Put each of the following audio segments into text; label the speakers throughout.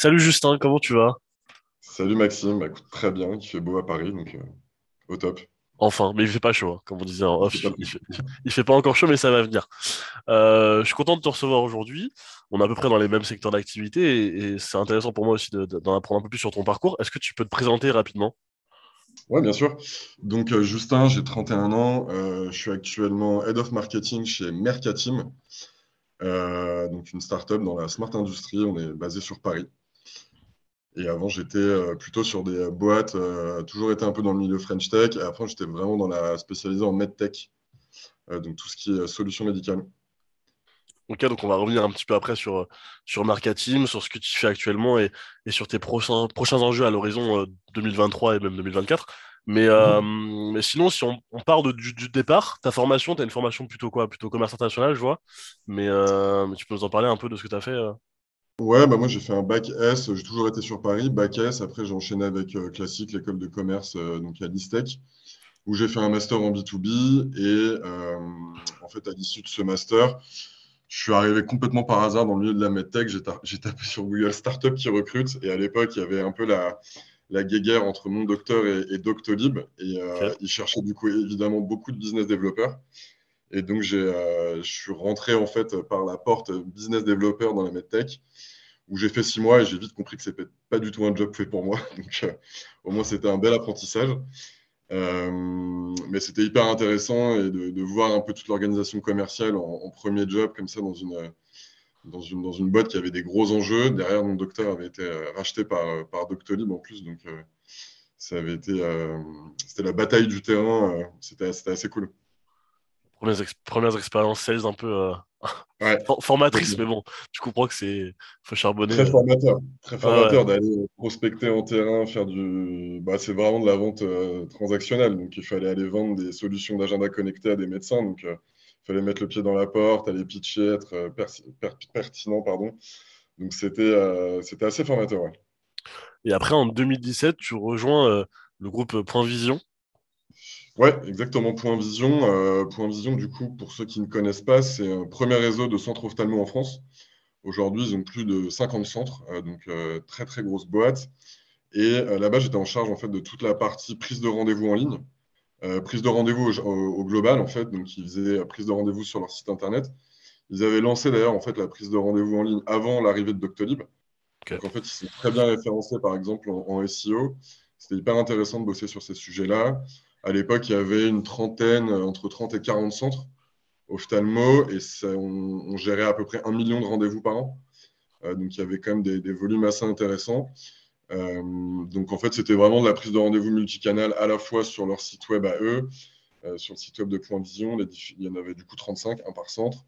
Speaker 1: Salut Justin, comment tu vas?
Speaker 2: Salut Maxime, bah, écoute, très bien, il fait beau à Paris, donc euh, au top.
Speaker 1: Enfin, mais il fait pas chaud, hein, comme on disait en
Speaker 2: Il
Speaker 1: off,
Speaker 2: fait pas
Speaker 1: il fait, il fait pas encore chaud, mais ça va venir. Euh, je suis content de te recevoir aujourd'hui. On est à peu près dans les mêmes secteurs d'activité et, et c'est intéressant pour moi aussi de- de- d'en apprendre un peu plus sur ton parcours. Est-ce que tu peux te présenter rapidement?
Speaker 2: Ouais, bien sûr. Donc euh, Justin, j'ai 31 ans, euh, je suis actuellement Head of Marketing chez Mercatim, euh, donc une startup dans la Smart Industry, on est basé sur Paris. Et avant, j'étais euh, plutôt sur des euh, boîtes, euh, toujours été un peu dans le milieu French Tech, et après, j'étais vraiment dans la spécialisée en MedTech, euh, donc tout ce qui est solutions médicales.
Speaker 1: Ok, donc on va revenir un petit peu après sur, sur Marketing, sur ce que tu fais actuellement et, et sur tes prochains, prochains enjeux à l'horizon euh, 2023 et même 2024. Mais, euh,
Speaker 2: Mhm.
Speaker 1: mais sinon, si on, on part de- du, du départ, ta formation, tu as une formation plutôt quoi? Plutôt commerce international, je vois. Mais, mais tu peux nous en parler un peu de ce que tu as fait
Speaker 2: Ouais, bah moi j'ai fait un bac S, j'ai toujours été sur Paris, bac S, après j'ai enchaîné avec euh, Classique, l'école de commerce, euh, donc à l'ISTEC, où j'ai fait un master en B2B, et euh, en fait à l'issue de ce master, je suis arrivé complètement par hasard dans le milieu de la medtech, j'ai ta- j'ai tapé sur Google Startup qui recrute, et à l'époque il y avait un peu la, la guéguerre entre mon docteur et, et Doctolib, et euh, ils cherchaient du coup évidemment beaucoup de business développeurs. Et donc, euh, je suis rentré en fait par la porte business développeur dans la medtech où j'ai fait six mois et j'ai vite compris que c'était pas du tout un job fait pour moi. Donc, euh, au moins, c'était un bel apprentissage. Euh, mais c'était hyper intéressant et de, voir un peu toute l'organisation commerciale en, premier job, comme ça, dans une, dans une, dans une boîte qui avait des gros enjeux. Derrière, mon docteur avait été racheté par, par Doctolib en plus. Donc, ça avait été, c'était la bataille du terrain. c'était assez cool.
Speaker 1: Premières, ex- premières expériences sales un peu euh,
Speaker 2: Ouais,
Speaker 1: for- formatrices, mais bon, tu comprends que c'est faut charbonner.
Speaker 2: Très formateur, très
Speaker 1: Ah ouais.
Speaker 2: formateur d'aller prospecter en terrain, faire du. Bah, c'est vraiment de la vente euh, transactionnelle. Donc, il fallait aller vendre des solutions d'agenda connecté à des médecins. Donc, euh, il fallait mettre le pied dans la porte, aller pitcher, être per- pertinent, pardon. Donc, c'était euh, assez formateur, ouais.
Speaker 1: Et après, en 2017, tu rejoins euh, le groupe Point Vision.
Speaker 2: Ouais, exactement. Point Vision. euh, Point Vision, du coup, pour ceux qui ne connaissent pas, c'est un premier réseau de centres ophtalmo en France. Aujourd'hui, ils ont plus de 50 centres, euh, donc euh, très, très grosse boîte. Et là-bas, j'étais en charge en fait de toute la partie prise de rendez-vous en ligne, prise de rendez-vous au, global en fait. Donc, ils faisaient prise de rendez-vous sur leur site internet. Ils avaient lancé d'ailleurs en fait la prise de rendez-vous en ligne avant l'arrivée de Doctolib. Donc, en fait, ils sont très bien référencés par exemple en, en SEO. C'était hyper intéressant de bosser sur ces sujets-là. À l'époque, il y avait une trentaine, euh, entre 30 et 40 centres ophtalmo et on, gérait à peu près un million de rendez-vous par an. Euh, donc, il y avait quand même des, volumes assez intéressants. Euh, donc en fait, c'était vraiment de la prise de rendez-vous multicanal à la fois sur leur site web à eux, sur le site web de Point Vision, il y en avait du coup 35, un par centre.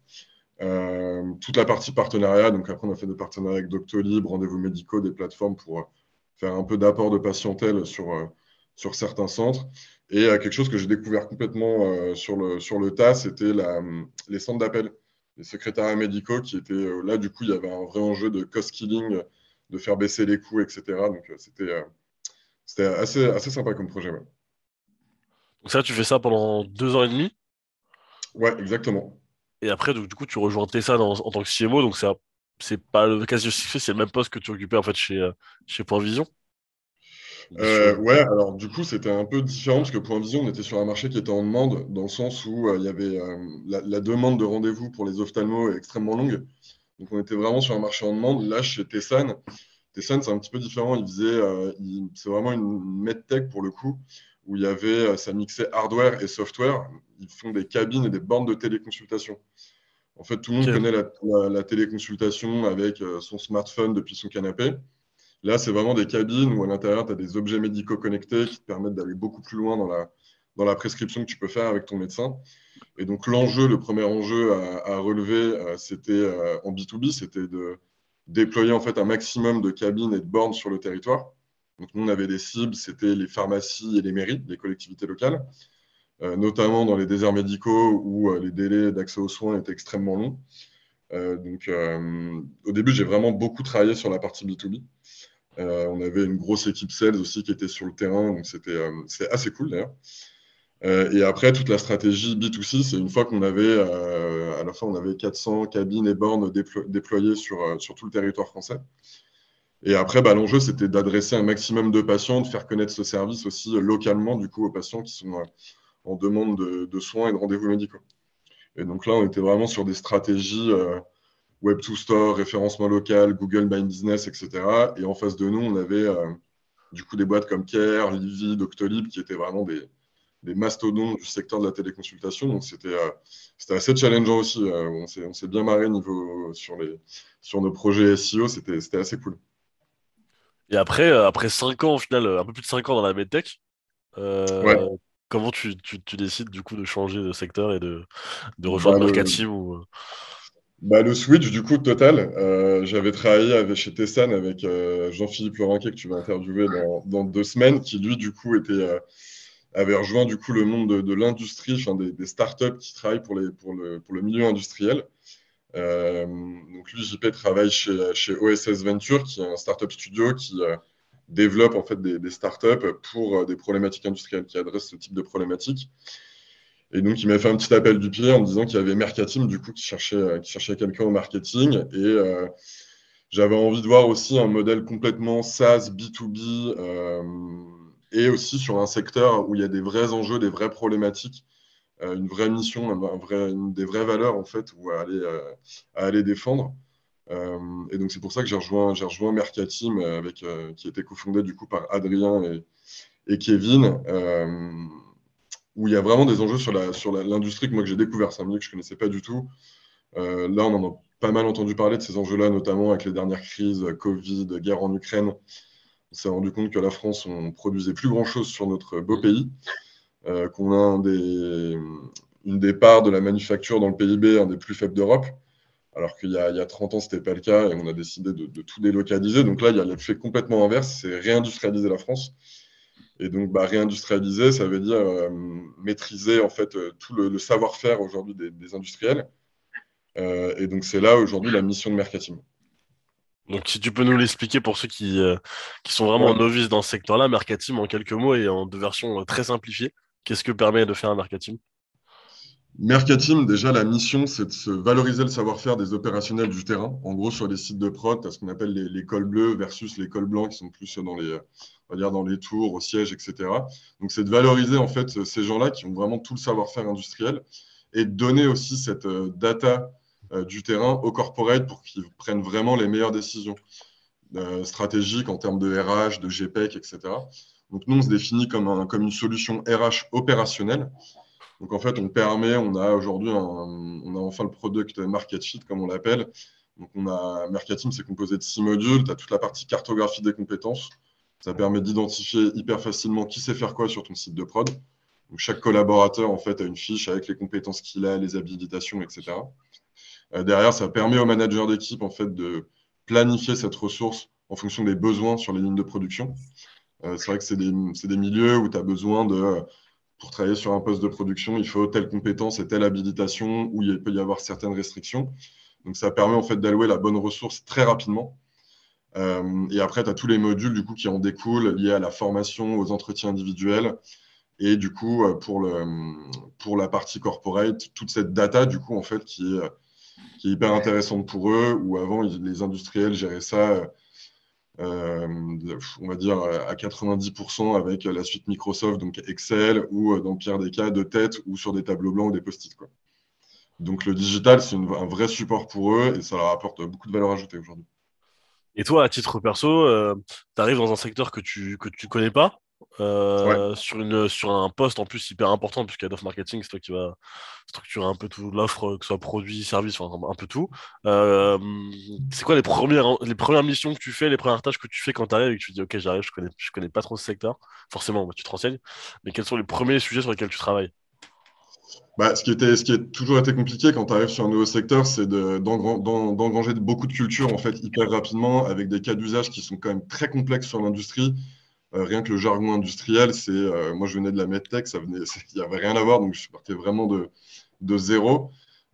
Speaker 2: Toute la partie partenariat, donc après on a fait des partenariats avec Doctolib, rendez-vous médicaux, des plateformes pour faire un peu d'apport de patientèle sur, sur certains centres. Et euh, quelque chose que j'ai découvert complètement euh, sur le, sur le tas, c'était la- les centres d'appel, les secrétariats médicaux qui étaient euh, là, du coup, il y avait un vrai enjeu de cost killing, de faire baisser les coûts, etc. Donc c'était c'était assez, assez sympa comme projet. Ouais,
Speaker 1: Donc ça, tu fais ça pendant deux ans et demi?
Speaker 2: Ouais, exactement.
Speaker 1: Et après, donc, du coup, tu rejoins Tessa dans- en tant que CMO. Donc c'est pas le quasi succès, c'est le même poste que tu occupais en fait chez, chez Point Vision.
Speaker 2: Euh, ouais, alors du coup, c'était un peu différent parce que Point Vision, on était sur un marché qui était en demande, dans le sens où euh, il y avait euh, la, la demande de rendez-vous pour les ophtalmos est extrêmement longue. Donc on était vraiment sur un marché en demande. Là, chez Tessan, Tessan, c'est un petit peu différent. Il faisait, c'est vraiment une medtech pour le coup, où il y avait, ça mixait hardware et software. Ils font des cabines et des bornes de téléconsultation. En fait, tout le monde connaît la, la- la téléconsultation avec son smartphone depuis son canapé. Là, c'est vraiment des cabines où à l'intérieur, tu as des objets médicaux connectés qui te permettent d'aller beaucoup plus loin dans la, prescription que tu peux faire avec ton médecin. Et donc, l'enjeu, le premier enjeu à, relever, euh, c'était euh, en B2B, c'était de déployer en fait un maximum de cabines et de bornes sur le territoire. Donc, nous, on avait des cibles, c'était les pharmacies et les mairies, les collectivités locales, euh, notamment dans les déserts médicaux où les délais d'accès aux soins étaient extrêmement longs. Donc, au début, j'ai vraiment beaucoup travaillé sur la partie B2B. Euh, on avait une grosse équipe sales aussi qui était sur le terrain, donc c'était euh, assez cool d'ailleurs. Euh, et après, toute la stratégie B2C, c'est une fois qu'on avait, à la fin, on avait 400 cabines et bornes déplo- déployées sur, sur tout le territoire français. Et après, bah, l'enjeu, c'était d'adresser un maximum de patients, de faire connaître ce service aussi localement, du coup, aux patients qui sont en demande de, soins et de rendez-vous médicaux. Et donc là, on était vraiment sur des stratégies Web2 Store, référencement local, Google My Business, etc. Et en face de nous, on avait du coup des boîtes comme Care, Livy, Doctolib, qui étaient vraiment des, des mastodontes du secteur de la téléconsultation. Donc, c'était euh, assez challengeant aussi. Euh, on s'est bien marré niveau, sur, les, sur nos projets SEO. C'était assez cool.
Speaker 1: Et après, euh, après 5 ans, au final, un peu plus de 5 ans dans la medtech, comment tu, tu, décides du coup de changer de secteur et de, de rejoindre bah, Mercatim ou...
Speaker 2: Bah, le switch, du coup, total. J'avais travaillé avec, chez Tessan avec Jean-Philippe Laurenquet, que tu vas interviewer dans, dans, deux semaines, qui lui, du coup, était avait rejoint du coup le monde de, l'industrie, des, des, startups qui travaillent pour, les, pour, le, pour le milieu industriel. Euh, donc lui, JP travaille chez, chez, OSS Venture, qui est un startup studio qui euh, développe en fait des, des startups pour euh, des problématiques industrielles, qui adressent ce type de problématiques. Et donc, il m'a fait un petit appel du pied en me disant qu'il y avait Mercatim, du coup, qui cherchait, qui cherchait quelqu'un au marketing. Et j'avais envie de voir aussi un modèle complètement SaaS, B2B, et aussi sur un secteur où il y a des vrais enjeux, des vraies problématiques, euh, une vraie mission, des vraies valeurs en fait, où à aller, euh, défendre. Euh, et donc c'est pour ça que j'ai rejoint, rejoint Mercatim, avec, qui était cofondé du coup par Adrien et Kevin, où il y a vraiment des enjeux sur, l'industrie que moi que j'ai découvert. Que je ne connaissais pas du tout. là, on en a pas mal entendu parler de ces enjeux-là, notamment avec les dernières crises, Covid, guerre en Ukraine on s'est rendu compte que la France, on produisait plus grand-chose sur notre beau pays, euh, qu'on a une des parts de la manufacture dans le PIB, un des plus faibles d'Europe, alors qu'il y, a 30 ans, ce n'était pas le cas et on a décidé de, tout délocaliser. Donc là, il y a l'effet complètement inverse, c'est réindustrialiser la France. Et donc, bah, réindustrialiser, ça veut dire euh, maîtriser en fait euh, tout le, savoir-faire aujourd'hui des, industriels. et donc, c'est là aujourd'hui la mission de Mercatim.
Speaker 1: Donc, si tu peux nous l'expliquer pour ceux qui, euh, qui sont vraiment novices dans ce secteur-là, Mercatim en quelques mots et en deux versions euh, très simplifiées, qu'est-ce que permet de faire un Mercatim
Speaker 2: Mercatim, déjà, la mission, c'est de se valoriser le savoir-faire des opérationnels du terrain. En gros, sur les sites de prod, tu as ce qu'on appelle les, cols bleus versus les cols blancs qui sont plus dans les, on va dire dans les tours, au siège, etc. Donc, c'est de valoriser en fait ces gens-là qui ont vraiment tout le savoir-faire industriel et de donner aussi cette euh, data euh, du terrain au corporate pour qu'ils prennent vraiment les meilleures décisions euh, stratégiques en termes de RH, de GPEC, etc. Donc nous, on se définit comme, un, comme une solution RH opérationnelle. Donc en fait, on permet, on a aujourd'hui, on a enfin le product market sheet, comme on l'appelle. Donc on a Mercatim, c'est composé de six modules. Tu as toute la partie cartographie des compétences. Ça permet d'identifier hyper facilement qui sait faire quoi sur ton site de prod. Chaque collaborateur en fait a une fiche avec les compétences qu'il a, les habilitations, etc. Euh, derrière, ça permet aux managers d'équipe en fait, de planifier cette ressource en fonction des besoins sur les lignes de production. Euh, c'est vrai que c'est des, des, milieux où tu as besoin de, pour travailler sur un poste de production, il faut telle compétence et telle habilitation, où il peut y avoir certaines restrictions. Donc, ça permet en fait d'allouer la bonne ressource très rapidement. Euh, et après, tu as tous les modules du coup, qui en découlent liés à la formation, aux entretiens individuels. Et du coup, pour, le, pour la partie corporate, toute cette data du coup, en fait, qui est qui est hyper intéressante pour eux, où avant, les industriels géraient ça, euh, on va dire, à 90% avec la suite Microsoft, donc Excel, ou euh, dans le pire des cas, de tête, ou sur des tableaux blancs ou des post-it. Donc le digital, c'est un vrai support pour eux et ça leur apporte beaucoup de valeur ajoutée aujourd'hui.
Speaker 1: Et toi, à titre perso, euh, tu arrives dans un secteur que tu ne que tu connais pas, euh, sur, une, sur un poste en plus hyper important, puisqu'il y a marketing, c'est toi qui vas structurer un peu tout l'offre, que ce soit produit, service, enfin un peu tout. Euh, c'est quoi les premières, les premières missions que tu fais, les premières tâches que tu fais quand tu arrives et que tu dis ok j'arrive, je connais, je connais pas trop ce secteur, forcément tu te renseignes, mais quels sont les premiers sujets sur lesquels tu travailles?
Speaker 2: Bah, ce, qui était, ce qui a toujours été compliqué quand tu arrives sur un nouveau secteur, c'est d'engranger beaucoup de culture en fait hyper rapidement avec des cas d'usage qui sont quand même très complexes sur l'industrie euh, rien que le jargon industriel, c'est euh, moi je venais de la medtech, ça venait, il n'y avait rien à voir, donc je partais vraiment de, zéro.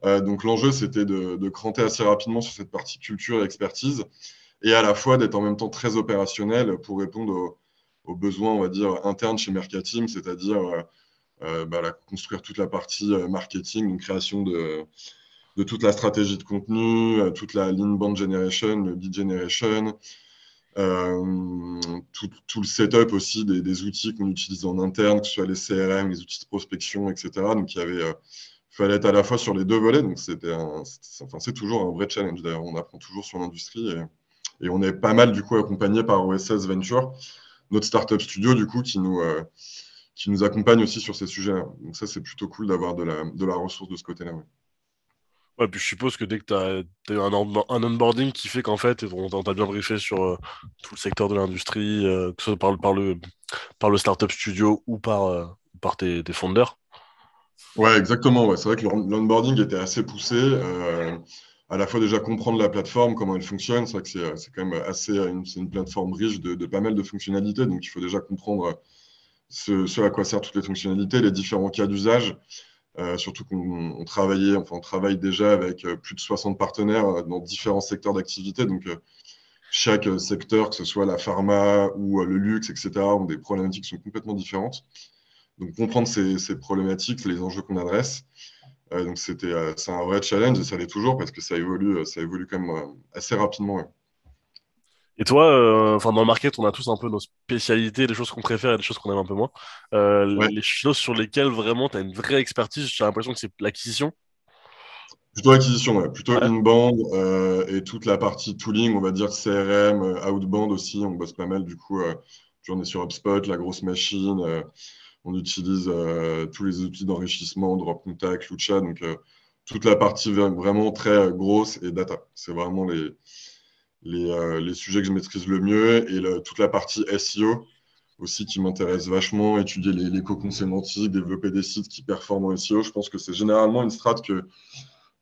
Speaker 2: Euh, donc l'enjeu, c'était de, de, cranter assez rapidement sur cette partie culture et expertise, et à la fois d'être en même temps très opérationnel pour répondre aux, besoins, on va dire, internes chez Mercatim, c'est-à-dire bah, construire toute la partie marketing, donc création de, de toute la stratégie de contenu, toute la lean band generation, le lead generation, tout, le setup aussi des, outils qu'on utilise en interne, que ce soit les CRM, les outils de prospection, etc. Donc, il avait, fallait être à la fois sur les deux volets. Donc, c'était enfin, c'est toujours un vrai challenge. D'ailleurs, on apprend toujours sur l'industrie et, et, on est pas mal du coup accompagné par OSS Venture, notre startup studio du coup qui nous qui nous accompagne aussi sur ces sujets-là. Donc ça, c'est plutôt cool d'avoir de la, de la ressource de ce côté-là.
Speaker 1: Ouais. puis je suppose que dès que tu as, un, un, onboarding qui fait qu'en fait, on t'a bien briefé sur euh, tout le secteur de l'industrie, euh, que ce soit par, par, le, par le startup studio ou par, euh, par tes, tes fondeurs.
Speaker 2: Ouais, exactement. Ouais. C'est vrai que l'onboarding était assez poussé. à la fois déjà comprendre la plateforme, comment elle fonctionne. C'est vrai que c'est quand même assez une, une plateforme riche de, de, pas mal de fonctionnalités. Donc il faut déjà comprendre ce, à quoi servent toutes les fonctionnalités, les différents cas d'usage. Euh, surtout qu'on travaillait, enfin, on travaille déjà avec euh, plus de 60 partenaires euh, dans différents secteurs d'activité. Donc, chaque secteur, que ce soit la pharma ou le luxe, etc., ont des problématiques qui sont complètement différentes. Donc, comprendre ces, problématiques, les enjeux qu'on adresse. donc, c'était, c'est un vrai challenge et ça l'est toujours parce que ça évolue, ça évolue quand même assez rapidement.
Speaker 1: Et toi, euh, enfin dans le market, on a tous un peu nos spécialités, des choses qu'on préfère et des choses qu'on aime un peu moins. Euh, les choses sur lesquelles vraiment tu as une vraie expertise, j'ai l'impression que c'est l'acquisition.
Speaker 2: Plutôt l'acquisition, ouais. plutôt inbound euh, et toute la partie tooling, on va dire CRM, outbound aussi, on bosse pas mal du coup. on est sur HubSpot, la grosse machine, on utilise tous les outils d'enrichissement, Drop Contact, Lucha, donc toute la partie vraiment très grosse et data. C'est vraiment les, euh, les, sujets que je maîtrise le mieux et toute la partie SEO aussi qui m'intéresse vachement, étudier les, les cocons sémantiques, développer des sites qui performent en SEO. Je pense que c'est généralement une strate que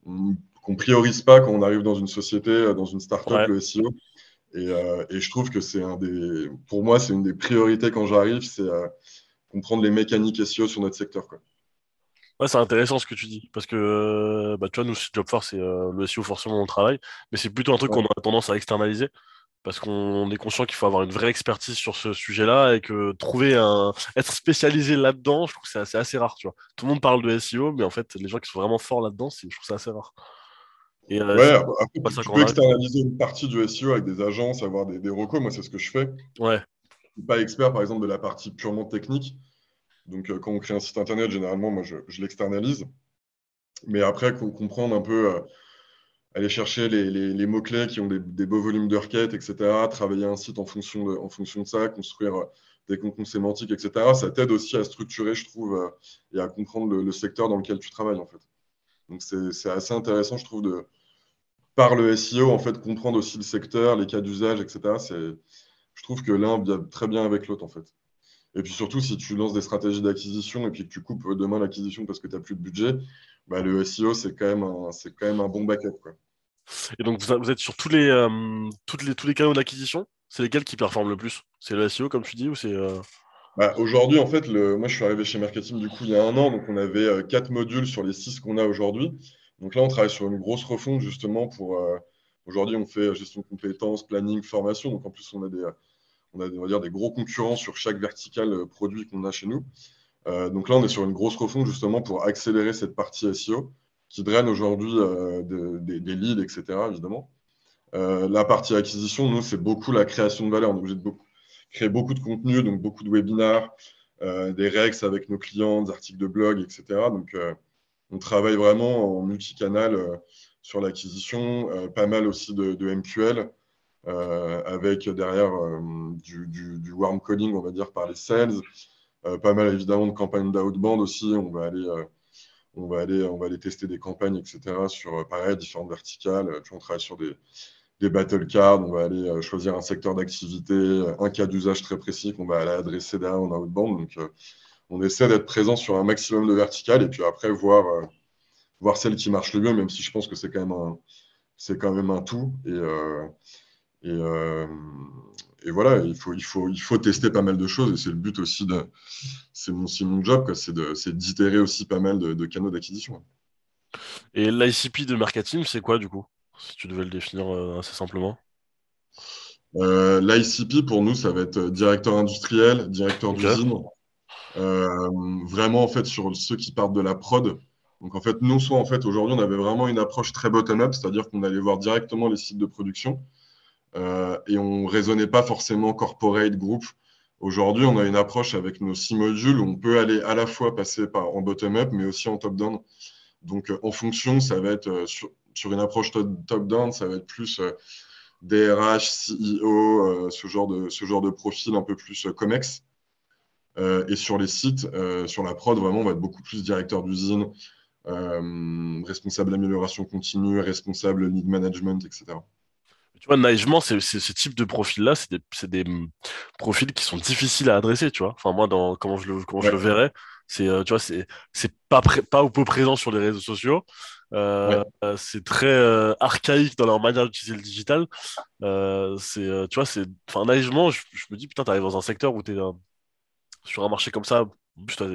Speaker 2: qu'on priorise pas quand on arrive dans une société, euh, dans une startup, le SEO. Euh, et, je trouve que c'est un des, pour moi, c'est une des priorités quand j'arrive, c'est comprendre les mécaniques SEO sur notre secteur. Quoi.
Speaker 1: Ouais, c'est intéressant ce que tu dis, parce que euh, bah, tu vois, nous, Jobforce, c'est euh, le SEO, forcément, on travaille, mais c'est plutôt un truc qu'on a tendance à externaliser, parce qu'on est conscient qu'il faut avoir une vraie expertise sur ce sujet-là, et que trouver un. être spécialisé là-dedans, je trouve que c'est assez, rare, tu vois. Tout le monde parle de SEO, mais en fait, les gens qui sont vraiment forts là-dedans, je trouve ça assez rare.
Speaker 2: Et, euh, ouais, après, tu peux externaliser une partie du SEO avec des agences, avoir des, des recos, moi, c'est ce que je fais.
Speaker 1: Ouais.
Speaker 2: Je suis pas expert, par exemple, de la partie purement technique. Donc, euh, quand on crée un site internet, généralement, moi, je, l'externalise. Mais après, comprendre un peu, euh, aller chercher les, mots-clés qui ont des, beaux volumes de requêtes, etc., travailler un site en fonction de, ça, construire euh, des contenus sémantiques, etc., ça t'aide aussi à structurer, je trouve, et à comprendre le, secteur dans lequel tu travailles, en fait. Donc, c'est assez intéressant, je trouve, de, par le SEO, en fait, comprendre aussi le secteur, les cas d'usage, etc. Je trouve que l'un vient très bien avec l'autre, en fait. Et puis surtout, si tu lances des stratégies d'acquisition et puis que tu coupes demain l'acquisition parce que tu n'as plus de budget, bah, le SEO, c'est quand, même un, quand même un bon backup. Quoi.
Speaker 1: Et donc, vous êtes sur tous les, euh, toutes les, tous les canaux d'acquisition? C'est lesquels qui performent le plus? C'est le SEO, comme tu dis, ou c'est. Euh?
Speaker 2: Bah, aujourd'hui, en fait, le... moi, je suis arrivé chez Marketing du coup il y a un an, donc on avait euh, quatre modules sur les six qu'on a aujourd'hui. Donc là, on travaille sur une grosse refonte justement pour. Aujourd'hui, on fait gestion de compétences, planning, formation. Donc en plus, on a des on a on va dire, des gros concurrents sur chaque vertical euh, produit qu'on a chez nous. Euh, donc là, on est sur une grosse refonte justement pour accélérer cette partie SEO qui draine aujourd'hui euh, des leads, etc. évidemment. la partie acquisition, nous, c'est beaucoup la création de valeur. On est obligé de créer beaucoup de contenu, donc beaucoup de webinaires, des rex avec nos clients, des articles de blog, etc. Donc, on travaille vraiment en multicanal sur l'acquisition, pas mal aussi de MQL. Euh, avec derrière euh, du, warm coding, on va dire, par les sales. Euh, pas mal évidemment de campagnes d'outbound aussi. On va aller on va aller, on va aller tester des campagnes, etc. sur pareil, différentes verticales. on travaille sur des, des battle cards, on va aller choisir un secteur d'activité, un cas d'usage très précis qu'on va aller adresser derrière en outbound. Donc, on essaie d'être présent sur un maximum de verticales et puis après voir, voir celle qui marche le mieux, même si je pense que c'est quand même un, c'est quand même un tout. Et, et, voilà, il faut, il, faut, il faut tester pas mal de choses. Et c'est le but aussi de. C'est mon, mon job, c'est d'itérer aussi pas mal de, canaux d'acquisition.
Speaker 1: Et l'ICP de marketing, c'est quoi du coup Si tu devais le définir euh, assez simplement?
Speaker 2: Euh, L'ICP, pour nous, ça va être directeur industriel, directeur d'usine. vraiment, en fait, sur ceux qui partent de la prod. Donc, en fait, nous, soit en fait, aujourd'hui, on avait vraiment une approche très bottom-up, c'est-à-dire qu'on allait voir directement les sites de production et on ne raisonnait pas forcément corporate, groupe. Aujourd'hui, on a une approche avec nos six modules où on peut aller à la fois passer en bottom-up, mais aussi en top-down. Donc, en fonction, ça va être sur, sur une approche top-down, ça va être plus DRH, CEO, ce, genre de, ce genre de profil un peu plus COMEX. Euh, et sur les sites, euh, sur la prod, vraiment, on va être beaucoup plus directeur d'usine, euh, responsable d'amélioration continue, responsable lead management, etc.
Speaker 1: Tu vois, naïvement, ce type de profil-là, c'est des, des, profils qui sont difficiles à adresser, tu vois. Enfin, moi, dans, comment je le, comment je le verrais, c'est, tu vois, c'est, c'est pas, pas ou peu présent sur les réseaux sociaux. c'est très archaïque dans leur manière d'utiliser le digital. c'est, tu vois, c'est, enfin, naïvement, je, je, me dis, putain, t'arrives dans un secteur où t'es sur un marché comme ça, as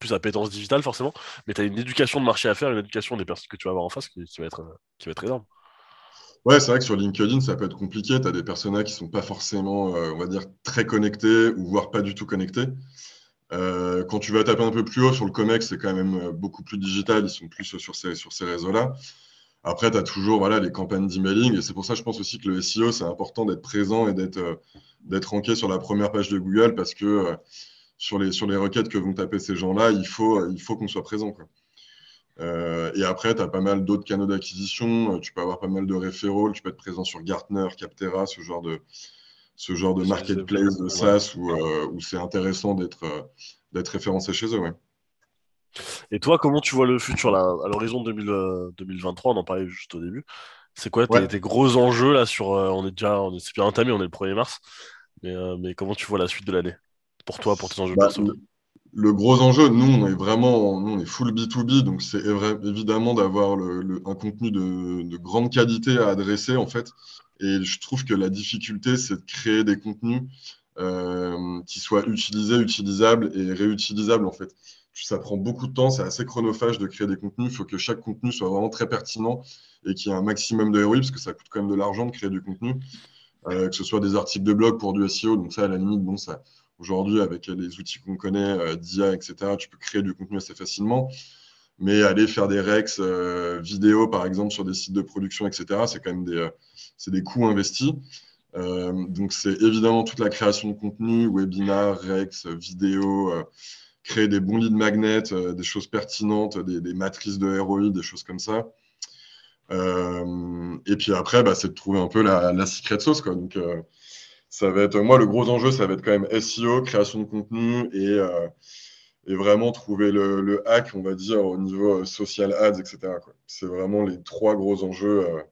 Speaker 1: plus appétence digitale forcément, mais tu as une éducation de marché à faire, une éducation des personnes que tu vas avoir en face qui, va, être, qui va être énorme.
Speaker 2: Ouais, c'est vrai que sur LinkedIn, ça peut être compliqué. Tu as des personnages qui ne sont pas forcément, euh, on va dire, très connectés ou voire pas du tout connectés. Euh, quand tu vas taper un peu plus haut sur le COMEX, c'est quand même euh, beaucoup plus digital. Ils sont plus sur ces, réseaux-là. Après, tu as toujours voilà, les campagnes d'emailing. Et c'est pour ça, je pense aussi que le SEO, c'est important d'être présent et d'être d'être ranké sur la première page de Google parce que sur les, sur les requêtes que vont taper ces gens-là, il faut, il faut qu'on soit présent. Euh, et après, tu as pas mal d'autres canaux d'acquisition. Euh, tu peux avoir pas mal de référents. Tu peux être présent sur Gartner, Captera, ce genre de, ce genre de marketplace de SaaS euh, où, c'est intéressant d'être d'être référencé chez eux. Ouais.
Speaker 1: Et toi, comment tu vois le futur là, à l'horizon 2023 On en parlait juste au début. C'est quoi tes, gros enjeux là sur On est déjà, on est, bien entamé, on est le 1er mars. Mais, mais comment tu vois la suite de l'année? Pour toi, pour tes enjeux bah,
Speaker 2: le, gros enjeu, nous, on est vraiment nous, on est full B2B, donc c'est évidemment d'avoir un contenu de, grande qualité à adresser, en fait. Et je trouve que la difficulté, c'est de créer des contenus euh, qui soient utilisés, utilisables et réutilisables, en fait. Ça prend beaucoup de temps, c'est assez chronophage de créer des contenus. Il faut que chaque contenu soit vraiment très pertinent et qu'il y ait un maximum de ROI, parce que ça coûte quand même de l'argent de créer du contenu. Euh, que ce soit des articles de blog pour du SEO, donc ça, à la limite, bon, ça, Aujourd'hui, avec les outils qu'on connaît, euh, d'IA, etc., tu peux créer du contenu assez facilement. Mais aller faire des rex euh, vidéo, par exemple, sur des sites de production, etc., c'est quand même des, euh, des coûts investis. donc, c'est évidemment toute la création de contenu, webinar, rex, vidéo, créer des bons leads magnets, des choses pertinentes, des, matrices de ROI, des choses comme ça. et puis après, bah, c'est de trouver un peu la, la secret sauce. Quoi. Donc, ça va être, moi, le gros enjeu, ça va être quand même SEO, création de contenu et, euh, vraiment trouver le, hack, on va dire, au niveau euh, social ads, etc. C'est vraiment les trois gros enjeux euh,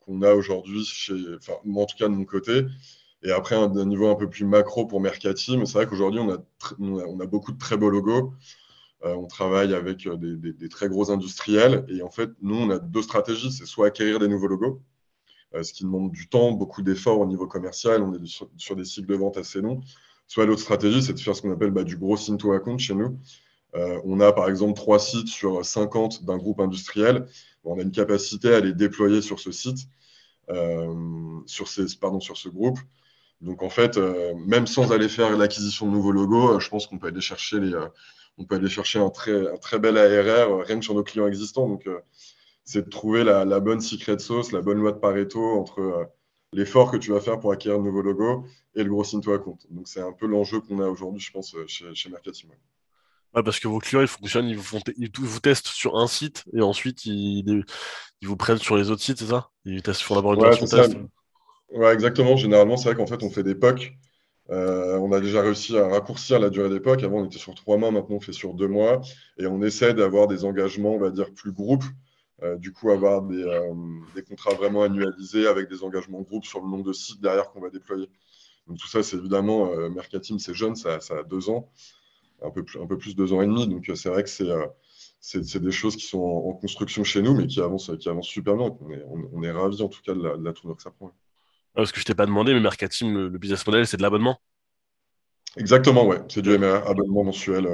Speaker 2: qu'on a aujourd'hui, chez, enfin, en tout cas de mon côté. Et après, un, niveau un peu plus macro pour Mercati, mais c'est vrai qu'aujourd'hui, on a, beaucoup de très beaux logos. on travaille avec des, des, très gros industriels. Et en fait, nous, on a deux stratégies. C'est soit acquérir des nouveaux logos, ce qui demande du temps, beaucoup d'efforts au niveau commercial. On est sur, des cycles de vente assez longs. Soit l'autre stratégie, c'est de faire ce qu'on appelle bah, du gros into account chez nous. Euh, on a par exemple trois sites sur 50 d'un groupe industriel. On a une capacité à les déployer sur ce site, euh, sur, ces, pardon, sur ce groupe. Donc en fait, même sans aller faire l'acquisition de nouveaux logos, je pense qu'on peut aller chercher les, on peut aller chercher un très, un très bel ARR rien que sur nos clients existants. Donc c'est de trouver la, bonne secret sauce, la bonne loi de Pareto entre euh, l'effort que tu vas faire pour acquérir un nouveau logo et le gros into account. Donc, c'est un peu l'enjeu qu'on a aujourd'hui, je pense, euh, chez, chez Mercatim.
Speaker 1: parce que vos clients, ils fonctionnent, ils vous, vous testent sur un site et ensuite ils, vous prennent sur les autres sites, c'est ça? Ils testent, font d'abord une
Speaker 2: ouais, test. Ouais, exactement. Généralement, c'est vrai qu'en fait, on fait des POC. Euh, on a déjà réussi à raccourcir la durée des POC. Avant, on était sur trois mois, maintenant, on fait sur deux mois. Et on essaie d'avoir des engagements, on va dire, plus groupes euh, du coup, avoir euh, des, contrats vraiment annualisés avec des engagements groupes sur le nombre de sites derrière qu'on va déployer. Donc tout ça, c'est évidemment, euh, Mercatim, c'est jeune, ça, a deux ans, un peu plus, un peu plus deux ans et demi. Donc c'est vrai que c'est des choses qui sont en, construction chez nous, mais qui avancent, qui avancent super bien. On est, on, est ravis en tout cas de la, de tournure que ça prend.
Speaker 1: parce que je t'ai pas demandé, mais Mercatim, le, le business model, c'est de l'abonnement?
Speaker 2: Exactement, ouais. C'est du abonnement mensuel.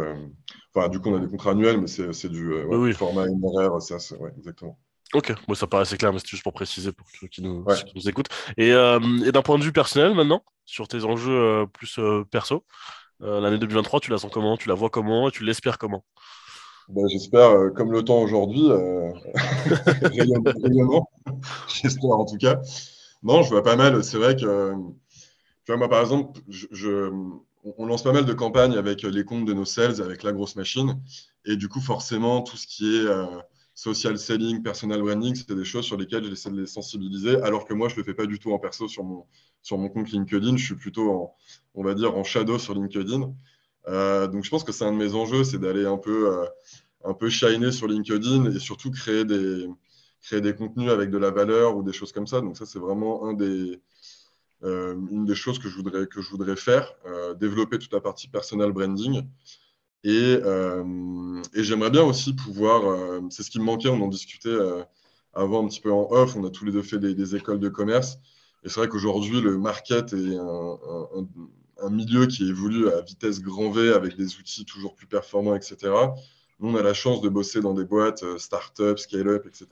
Speaker 2: Enfin, du coup, on a des contrats annuels, mais c'est du euh, format MRR, c'est ouais, exactement.
Speaker 1: Ok, bon, ça paraît assez clair, mais c'est juste pour préciser pour ceux qui nous, nous écoutent. Et, euh, et d'un point de vue personnel, maintenant, sur tes enjeux euh, plus perso, l'année 2023, tu la sens comment? Tu la vois comment? Et tu l'espères comment?
Speaker 2: Ben, J'espère, comme le temps aujourd'hui, rayonnement, j'espère en tout cas. Non, je vois pas mal. C'est vrai que, tu vois, moi, par exemple, je, on lance pas mal de campagnes avec les comptes de nos sales, avec la grosse machine. Et du coup, forcément, tout ce qui est euh, social selling, personal branding, c'est des choses sur lesquelles j'essaie de les sensibiliser, alors que moi, je ne le fais pas du tout en perso sur mon, sur mon compte LinkedIn. Je suis plutôt, en, on va dire, en shadow sur LinkedIn. Euh, donc, je pense que c'est un de mes enjeux, c'est d'aller un peu, euh, un peu shiner sur LinkedIn et surtout créer des, créer des contenus avec de la valeur ou des choses comme ça. Donc, ça, c'est vraiment un des, euh, une des choses que je voudrais, que je voudrais faire, développer toute la partie personal branding. Et, et j'aimerais bien aussi pouvoir, c'est ce qui me manquait, on en discutait avant un petit peu en off, on a tous les deux fait des, écoles de commerce. Et c'est vrai qu'aujourd'hui, le market est un, milieu qui évolue à vitesse grand V avec des outils toujours plus performants, etc. Nous, on a la chance de bosser dans des boîtes euh, start-up, scale-up, etc.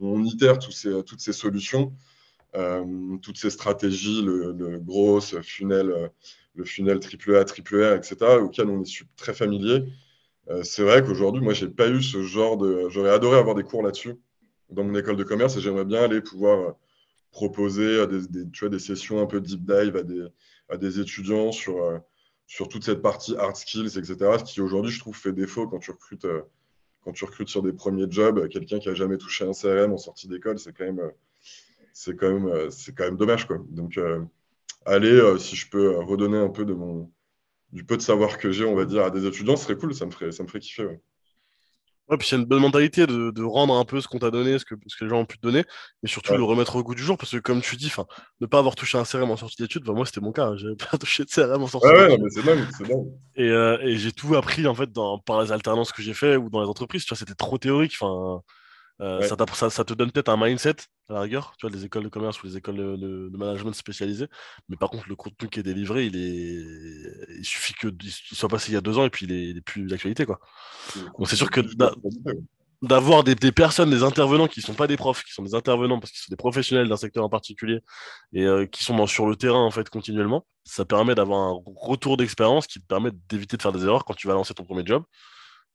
Speaker 2: On, itère ces, toutes ces solutions, euh, toutes ces stratégies, le, le gros funnel, euh, le funnel A, triple A, etc., auquel on est très familier. Euh, c'est vrai qu'aujourd'hui, moi, j'ai pas eu ce genre de. J'aurais adoré avoir des cours là-dessus dans mon école de commerce et j'aimerais bien aller pouvoir proposer des, sessions un peu deep dive à des, étudiants sur, euh, sur toute cette partie hard skills, etc. Ce qui aujourd'hui, je trouve, fait défaut quand tu recrutes, euh, quand tu recrutes sur des premiers jobs. Quelqu'un qui a jamais touché un CRM en sortie d'école, c'est quand même, c'est quand même, c'est quand même dommage, quoi. Donc, euh, aller, si je peux redonner un peu de mon, du peu de savoir que j'ai, on va dire, à des étudiants, ce serait cool. Ça me ferait, ça me ferait kiffer. Ouais.
Speaker 1: Ouais, puis c'est une bonne mentalité de, de, rendre un peu ce qu'on t'a donné, ce que, ce que les gens ont pu te donner, mais surtout ouais. le remettre au goût du jour, parce que comme tu dis, ne pas avoir touché un CRM en sortie d'études, moi c'était mon cas, hein, j'avais pas touché de CRM en sortie
Speaker 2: ouais, d'études. Ouais, c'est dingue, c'est dingue.
Speaker 1: Et, euh, et j'ai tout appris en fait dans, par les alternances que j'ai fait ou dans les entreprises, tu vois, c'était trop théorique, enfin, euh, ouais. ça, ça, ça, te donne peut-être un mindset à la rigueur, tu vois, les écoles de commerce ou les écoles de, de, de, management spécialisées. Mais par contre, le contenu qui est délivré, il est, il suffit qu'il soit passé il y a deux ans et puis il est, il est plus d'actualité, quoi. Donc c'est sûr que d'avoir des, des, personnes, des intervenants qui ne sont pas des profs, qui sont des intervenants parce qu'ils sont des professionnels d'un secteur en particulier et euh, qui sont dans, sur le terrain en fait continuellement, ça permet d'avoir un retour d'expérience qui te permet d'éviter de faire des erreurs quand tu vas lancer ton premier job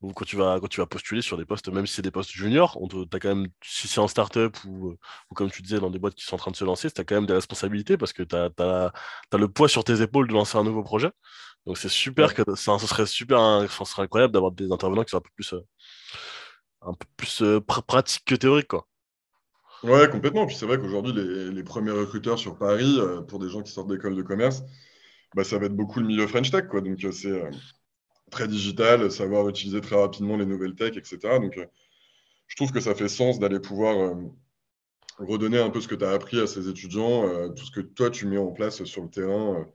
Speaker 1: ou quand tu vas, quand tu vas postuler sur des postes, même si c'est des postes juniors, on as quand même, si c'est en start-up ou, ou, comme tu disais, dans des boîtes qui sont en train de se lancer, tu as quand même des responsabilités parce que tu as, as, as, le poids sur tes épaules de lancer un nouveau projet. Donc c'est super, ouais. que ça, ce serait super, ce serait incroyable d'avoir des intervenants qui sont un peu plus. Euh, un peu plus euh, pr pratique que théorique, quoi.
Speaker 2: Ouais, complètement. Puis c'est vrai qu'aujourd'hui, les, les, premiers recruteurs sur Paris, euh, pour des gens qui sortent d'école de commerce, bah, ça va être beaucoup le milieu French Tech, quoi. Donc euh, c'est euh, très digital, savoir utiliser très rapidement les nouvelles tech, etc. Donc euh, je trouve que ça fait sens d'aller pouvoir euh, redonner un peu ce que tu as appris à ces étudiants, euh, tout ce que toi tu mets en place sur le terrain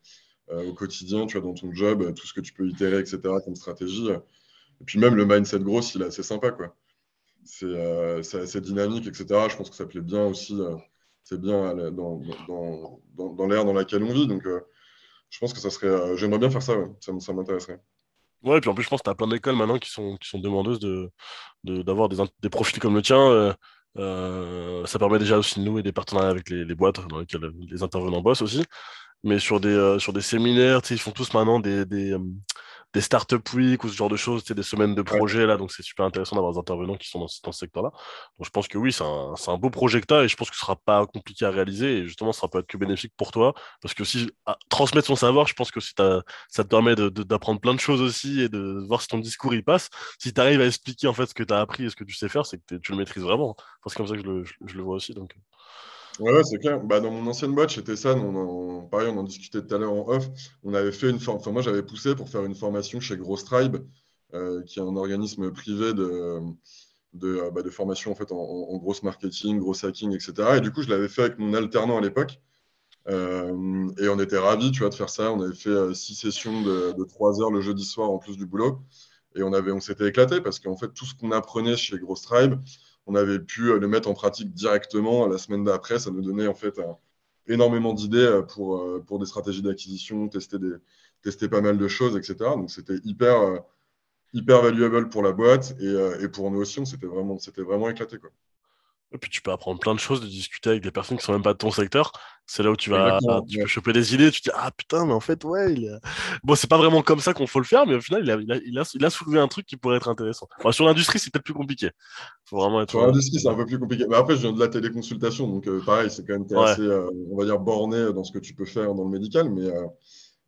Speaker 2: au quotidien, tu vois, dans ton job, tout ce que tu peux itérer, etc. comme stratégie. Et puis même le mindset gros, il est assez sympa, quoi c'est assez dynamique, etc. Je pense que ça plaît bien aussi. C'est bien dans, dans, dans, l'ère dans laquelle on vit. Donc, je pense que ça serait. J'aimerais bien faire ça, ça m'intéresserait.
Speaker 1: Ouais, et puis en plus, je pense que tu as plein d'écoles maintenant qui sont, qui sont demandeuses d'avoir de, de, des, des profils comme le tien. Euh, ça permet déjà aussi de nouer des partenariats avec les, boîtes dans lesquelles les intervenants bossent aussi. Mais sur des, euh, sur des séminaires, ils font tous maintenant des, des startup week ou ce genre de choses, des semaines de projet là, donc c'est super intéressant d'avoir des intervenants qui sont dans, dans ce secteur-là. Donc je pense que oui, c'est un, un, beau projet que tu as et je pense que ce sera pas compliqué à réaliser et justement, ça peut être que bénéfique pour toi parce que si à, transmettre son savoir, je pense que si ça te permet d'apprendre plein de choses aussi et de voir si ton discours il passe. Si tu arrives à expliquer en fait ce que tu as appris et ce que tu sais faire, c'est que tu le maîtrises vraiment. C'est comme ça que je le, je, je le vois aussi. Donc.
Speaker 2: Ouais, c'est clair. Bah, dans mon ancienne boîte, chez Tessan, on en, pareil, on en discutait tout à l'heure en off. On avait fait une. Enfin, moi, j'avais poussé pour faire une formation chez Gross Tribe, euh, qui est un organisme privé de, de, bah, de formation en, fait, en, gross marketing, gros hacking, etc. Et du coup, je l'avais fait avec mon alternant à l'époque. Euh, et on était ravis, tu vois, de faire ça. On avait fait euh, six sessions de, de trois heures le jeudi soir en plus du boulot. Et on, avait, on s'était éclaté parce qu'en fait, tout ce qu'on apprenait chez Gross Tribe, on avait pu le mettre en pratique directement la semaine d'après. Ça nous donnait en fait énormément d'idées pour, pour des stratégies d'acquisition, tester, pas mal de choses, etc. Donc c'était hyper, hyper valuable pour la boîte et, et pour nous aussi, on s'était vraiment, vraiment éclaté. Quoi.
Speaker 1: Et puis tu peux apprendre plein de choses, de discuter avec des personnes qui sont même pas de ton secteur. C'est là où tu vas tu peux choper des idées, tu te dis ah putain mais en fait ouais il bon c'est pas vraiment comme ça qu'on faut le faire mais au final il a, il a, il a, soulevé un truc qui pourrait être intéressant. sur l'industrie c'est peut-être plus compliqué.
Speaker 2: Faut vraiment être... Sur l'industrie c'est un peu plus compliqué. Mais après je viens de la téléconsultation donc euh, pareil c'est quand même assez euh, on va dire borné dans ce que tu peux faire dans le médical mais euh,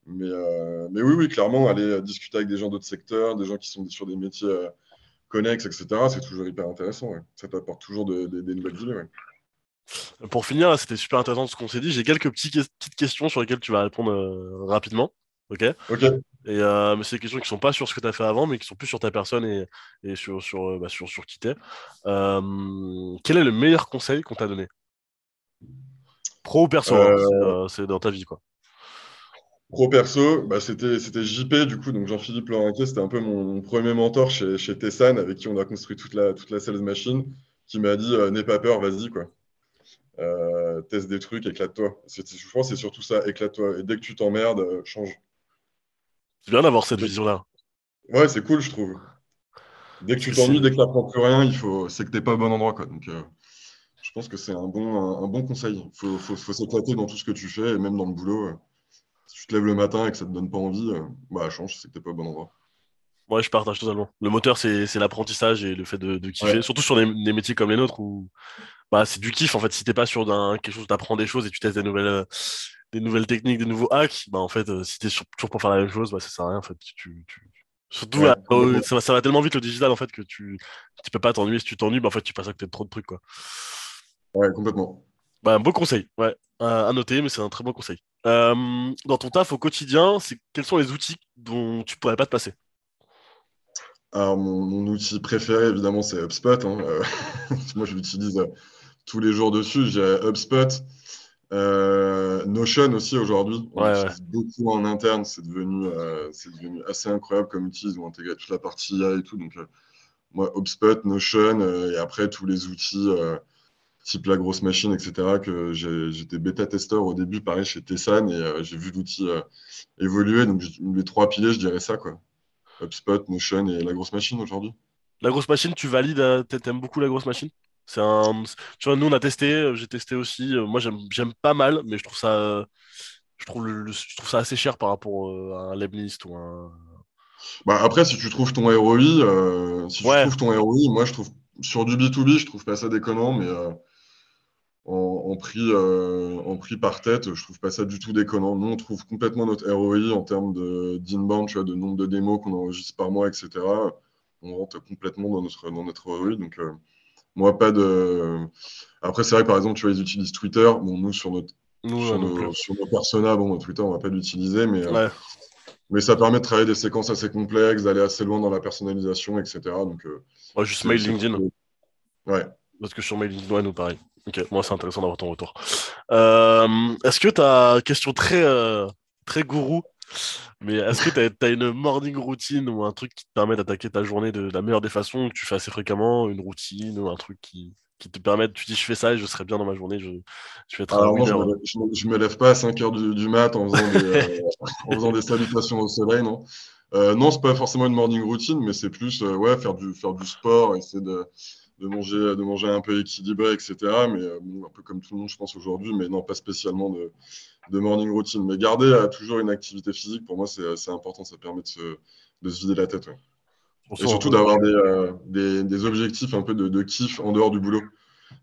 Speaker 2: mais, mais oui oui clairement aller discuter avec des gens d'autres secteurs, des gens qui sont sur des métiers connexes, etc. C'est toujours hyper intéressant. Ça t'apporte toujours des nouvelles idées.
Speaker 1: Pour finir, c'était super intéressant ce qu'on s'est dit. J'ai quelques petites questions sur lesquelles tu vas répondre euh, rapidement. Ok?
Speaker 2: Ok.
Speaker 1: Et euh, mais c'est des questions qui ne sont pas sur ce que tu as fait avant, mais qui sont plus sur ta personne et, et sur, sur, euh, bah, sur, sur, qui t'es. quel est le meilleur conseil qu'on t'a donné? Pro ou perso hein, C'est dans ta vie, quoi.
Speaker 2: Pro perso, bah c'était JP, du coup, donc Jean-Philippe Laurenquet, c'était un peu mon, premier mentor chez, chez Tessan, avec qui on a construit toute la, toute la sales machine, qui m'a dit N'aie pas peur, vas-y, quoi. Euh, teste des trucs, éclate-toi. Je pense que c'est surtout ça, éclate-toi. Et dès que tu t'emmerdes, euh, change.
Speaker 1: C'est bien d'avoir cette vision-là.
Speaker 2: Ouais, c'est cool, je trouve. Dès que tu t'ennuies, dès que tu n'apprends plus rien, il faut... c'est que tu n'es pas au bon endroit. Quoi. Donc, euh, je pense que c'est un bon, un, bon conseil. Il faut, faut, faut s'éclater dans tout ce que tu fais, et même dans le boulot. Si tu te lèves le matin et que ça ne te donne pas envie, bah, change, c'est que tu n'es pas au bon endroit.
Speaker 1: Ouais, je partage totalement. Le moteur, c'est l'apprentissage et le fait de, kiffer, surtout sur des, métiers comme les nôtres où bah, c'est du kiff. En fait, si t'es pas sur quelque chose, t'apprends des choses et tu testes des nouvelles, euh, des nouvelles techniques, des nouveaux hacks, bah, en fait, euh, si t'es toujours pour faire la même chose, bah, ça sert à rien. En fait, tu, Surtout, euh, ça, va, tellement vite le digital en fait que tu, tu peux pas t'ennuyer. Si tu t'ennuies, bah, en fait, tu passes à côté de trop de trucs. Quoi.
Speaker 2: Ouais, complètement.
Speaker 1: Bah, un beau conseil, ouais, à noter, mais c'est un très bon conseil. dans ton taf au quotidien, c'est quels sont les outils dont tu pourrais pas te passer?
Speaker 2: Alors, mon, outil préféré, évidemment, c'est HubSpot. Hein. moi, je l'utilise tous les jours dessus. J'ai HubSpot, euh, Notion aussi aujourd'hui. On utilise beaucoup en interne. C'est devenu, euh, devenu assez incroyable comme outil. Ils ont intégré toute la partie IA et tout. Donc, euh, moi, HubSpot, Notion et après tous les outils type la grosse machine, etc. que j'étais bêta-testeur au début, pareil, chez Tessan et j'ai vu l'outil évoluer. Donc, les trois piliers, je dirais ça. quoi. HubSpot, Notion et la grosse machine aujourd'hui.
Speaker 1: La grosse machine, tu valides, t'aimes beaucoup la grosse machine? C'est un... Tu vois, nous, on a testé, euh, j'ai testé aussi. Euh, moi, j'aime pas mal, mais je trouve ça, je trouve le, je trouve ça assez cher par rapport euh, à un Leibniz ou un.
Speaker 2: Bah après, si tu trouves ton ROI, si tu trouves ton ROI, moi, je trouve sur du B2B, je trouve pas ça déconnant, mais en, prix, en prix par tête, je trouve pas ça du tout déconnant. Nous, on trouve complètement notre ROI en termes d'inbound, de nombre de démos qu'on enregistre par mois, etc. On rentre complètement dans notre, dans notre ROI. Donc, moi, pas de. Après, c'est vrai, par exemple, tu vois, ils utilisent Twitter. Bon, nous, sur, notre, sur, nos, sur nos personas, bon, Twitter, on va pas l'utiliser, mais, euh, mais ça permet de travailler des séquences assez complexes, d'aller assez loin dans la personnalisation, etc. Donc,
Speaker 1: euh, ouais, juste mail LinkedIn.
Speaker 2: Ouais.
Speaker 1: Parce que sur mail LinkedIn, ouais, nous, pareil. Ok, moi, c'est intéressant d'avoir ton retour. Euh, est-ce que tu as question très, très gourou mais est-ce que tu as, une morning routine ou un truc qui te permet d'attaquer ta journée de, la meilleure des façons que tu fais assez fréquemment, une routine ou un truc qui, qui te permet, tu dis je fais ça et je serai bien dans ma journée, je, je vais être
Speaker 2: Alors je, me, me lève pas à 5 heures du, mat en faisant, des, euh, en faisant des salutations au soleil, non. Euh, non, c'est pas forcément une morning routine, mais c'est plus euh, ouais, faire, du, faire du sport, essayer de, de, manger, de manger un peu équilibré, etc. Mais euh, bon, un peu comme tout le monde, je pense, aujourd'hui, mais non, pas spécialement de, de morning routine. Mais garder euh, toujours une activité physique, pour moi, c'est important. Ça permet de se, de se vider la tête. Et surtout d'avoir euh, des, des, objectifs un peu de, de, kiff en dehors du boulot.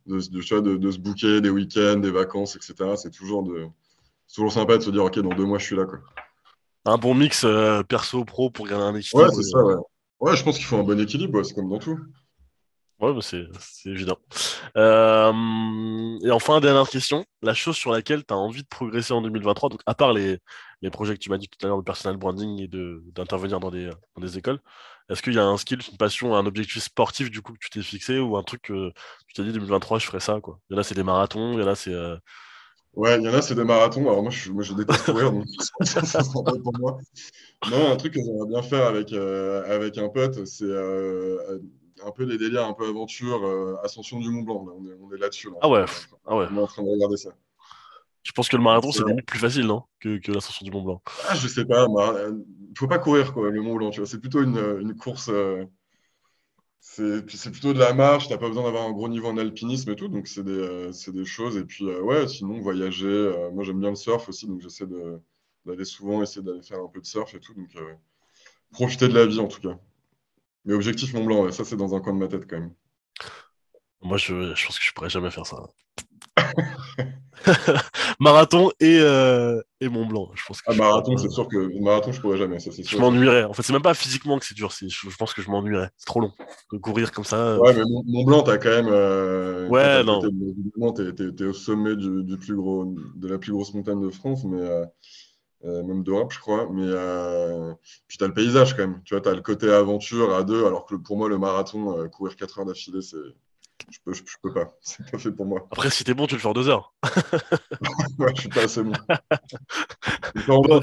Speaker 2: De, de, de se booker des week-ends, des vacances, etc. C'est toujours, de, toujours sympa de se dire, OK, dans deux mois, je suis là. Quoi.
Speaker 1: Un bon mix euh, perso-pro pour gagner un équilibre.
Speaker 2: Ouais, c'est ça, ouais. Ouais, je pense qu'il faut un bon équilibre, c'est comme dans tout.
Speaker 1: Ouais, bah, c'est évident. Euh, et enfin, dernière question. La chose sur laquelle tu as envie de progresser en 2023, donc à part les, les projets que tu m'as dit tout à l'heure de personal branding et d'intervenir dans des, dans des écoles, est-ce qu'il y a un skill, une passion, un objectif sportif du coup que tu t'es fixé ou un truc que tu t'es dit 2023, je ferai ça quoi? Il y en a, c'est des marathons, il y en a, c'est. Euh,
Speaker 2: ouais, il y en a, c'est des marathons. Alors moi, je, je déteste courir, donc ça, pas pour moi. Non, un truc que j'aimerais bien faire avec, euh, avec un pote, c'est un peu les délires, un peu aventure, euh, ascension du Mont Blanc. on est, là-dessus.
Speaker 1: ah ouais, ah ouais.
Speaker 2: On est en train de regarder ça.
Speaker 1: Je pense que le marathon, c'est limite plus facile, non Que, que l'ascension du Mont Blanc.
Speaker 2: Ah, je sais pas. Il ne faut pas courir, quoi, le Mont Blanc. Tu vois. C'est plutôt une, une course. Euh, c'est plutôt de la marche, tu n'as pas besoin d'avoir un gros niveau en alpinisme et tout, donc c'est des, euh, des, choses. Et puis, euh, ouais, sinon, voyager, euh, moi j'aime bien le surf aussi, donc j'essaie d'aller souvent, essayer d'aller faire un peu de surf et tout, donc profiter de la vie en tout cas. Mais objectif Mont Blanc, ça c'est dans un coin de ma tête quand même.
Speaker 1: Moi, je, je pense que je pourrais jamais faire ça. marathon et, euh, et Mont Blanc. Je pense que
Speaker 2: ah, marathon, c'est sûr que marathon, je pourrais jamais. Ça,
Speaker 1: je m'ennuierais. En fait, c'est même pas physiquement que c'est dur. Je, je, pense que je m'ennuierais. C'est trop long de courir comme ça. Euh.
Speaker 2: Ouais, mais Mont, Blanc, t'as quand même. Euh,
Speaker 1: ouais, non.
Speaker 2: T'es au sommet du, du, plus gros, de la plus grosse montagne de France, mais. Même d'Europe, je crois. Mais puis tu as le paysage quand même. Tu vois, tu as le côté aventure à deux, alors que pour moi, le marathon, courir 4 heures d'affilée, c'est je peux, je, peux pas. C'est pas fait pour moi.
Speaker 1: Après, si t'es bon, tu le fais en deux heures.
Speaker 2: ouais, je suis pas assez bon. Je en bon.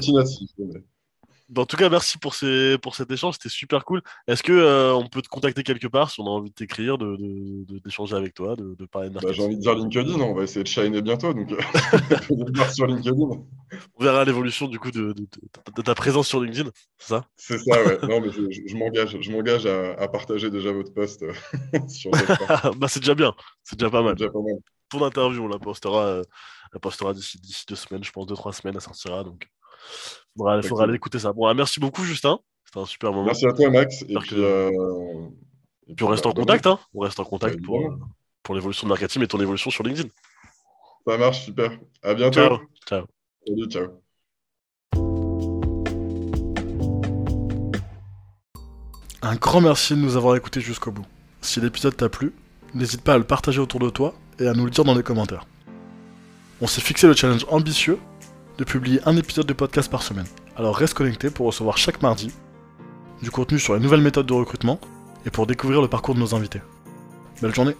Speaker 1: En tout cas, merci pour, ces, pour cet échange, c'était super cool. Est-ce que euh, on peut te contacter quelque part si on a envie de t'écrire, d'échanger de, d'échanger avec toi, de, de parler de
Speaker 2: bah, J'ai envie de dire LinkedIn, on va essayer de shiner bientôt, donc euh, sur LinkedIn.
Speaker 1: On verra l'évolution du coup de, ta présence sur LinkedIn, c'est ça?
Speaker 2: C'est ça, ouais. Non, mais je, m'engage, je m'engage à, partager déjà votre post euh, sur
Speaker 1: Bah c'est déjà bien, c'est déjà pas mal. Déjà pas mal. Ton interview, on la postera, la postera d'ici deux semaines, je pense deux trois semaines, elle sortira donc. Il faudra, aller écouter ça. Bon, merci beaucoup, Justin. C'était un super moment.
Speaker 2: Merci à toi, Max. Et puis, euh,
Speaker 1: on reste en contact. Hein. On reste en contact pour, euh, pour l'évolution de marketing et ton évolution sur LinkedIn.
Speaker 2: Ça marche, super. À bientôt.
Speaker 1: Ciao.
Speaker 2: Ciao.
Speaker 3: Un grand merci de nous avoir écoutés jusqu'au bout. Si l'épisode t'a plu, n'hésite pas à le partager autour de toi et à nous le dire dans les commentaires. On s'est fixé le challenge ambitieux de publier un épisode de podcast par semaine. Alors reste connecté pour recevoir chaque mardi du contenu sur les nouvelles méthodes de recrutement et pour découvrir le parcours de nos invités. Belle journée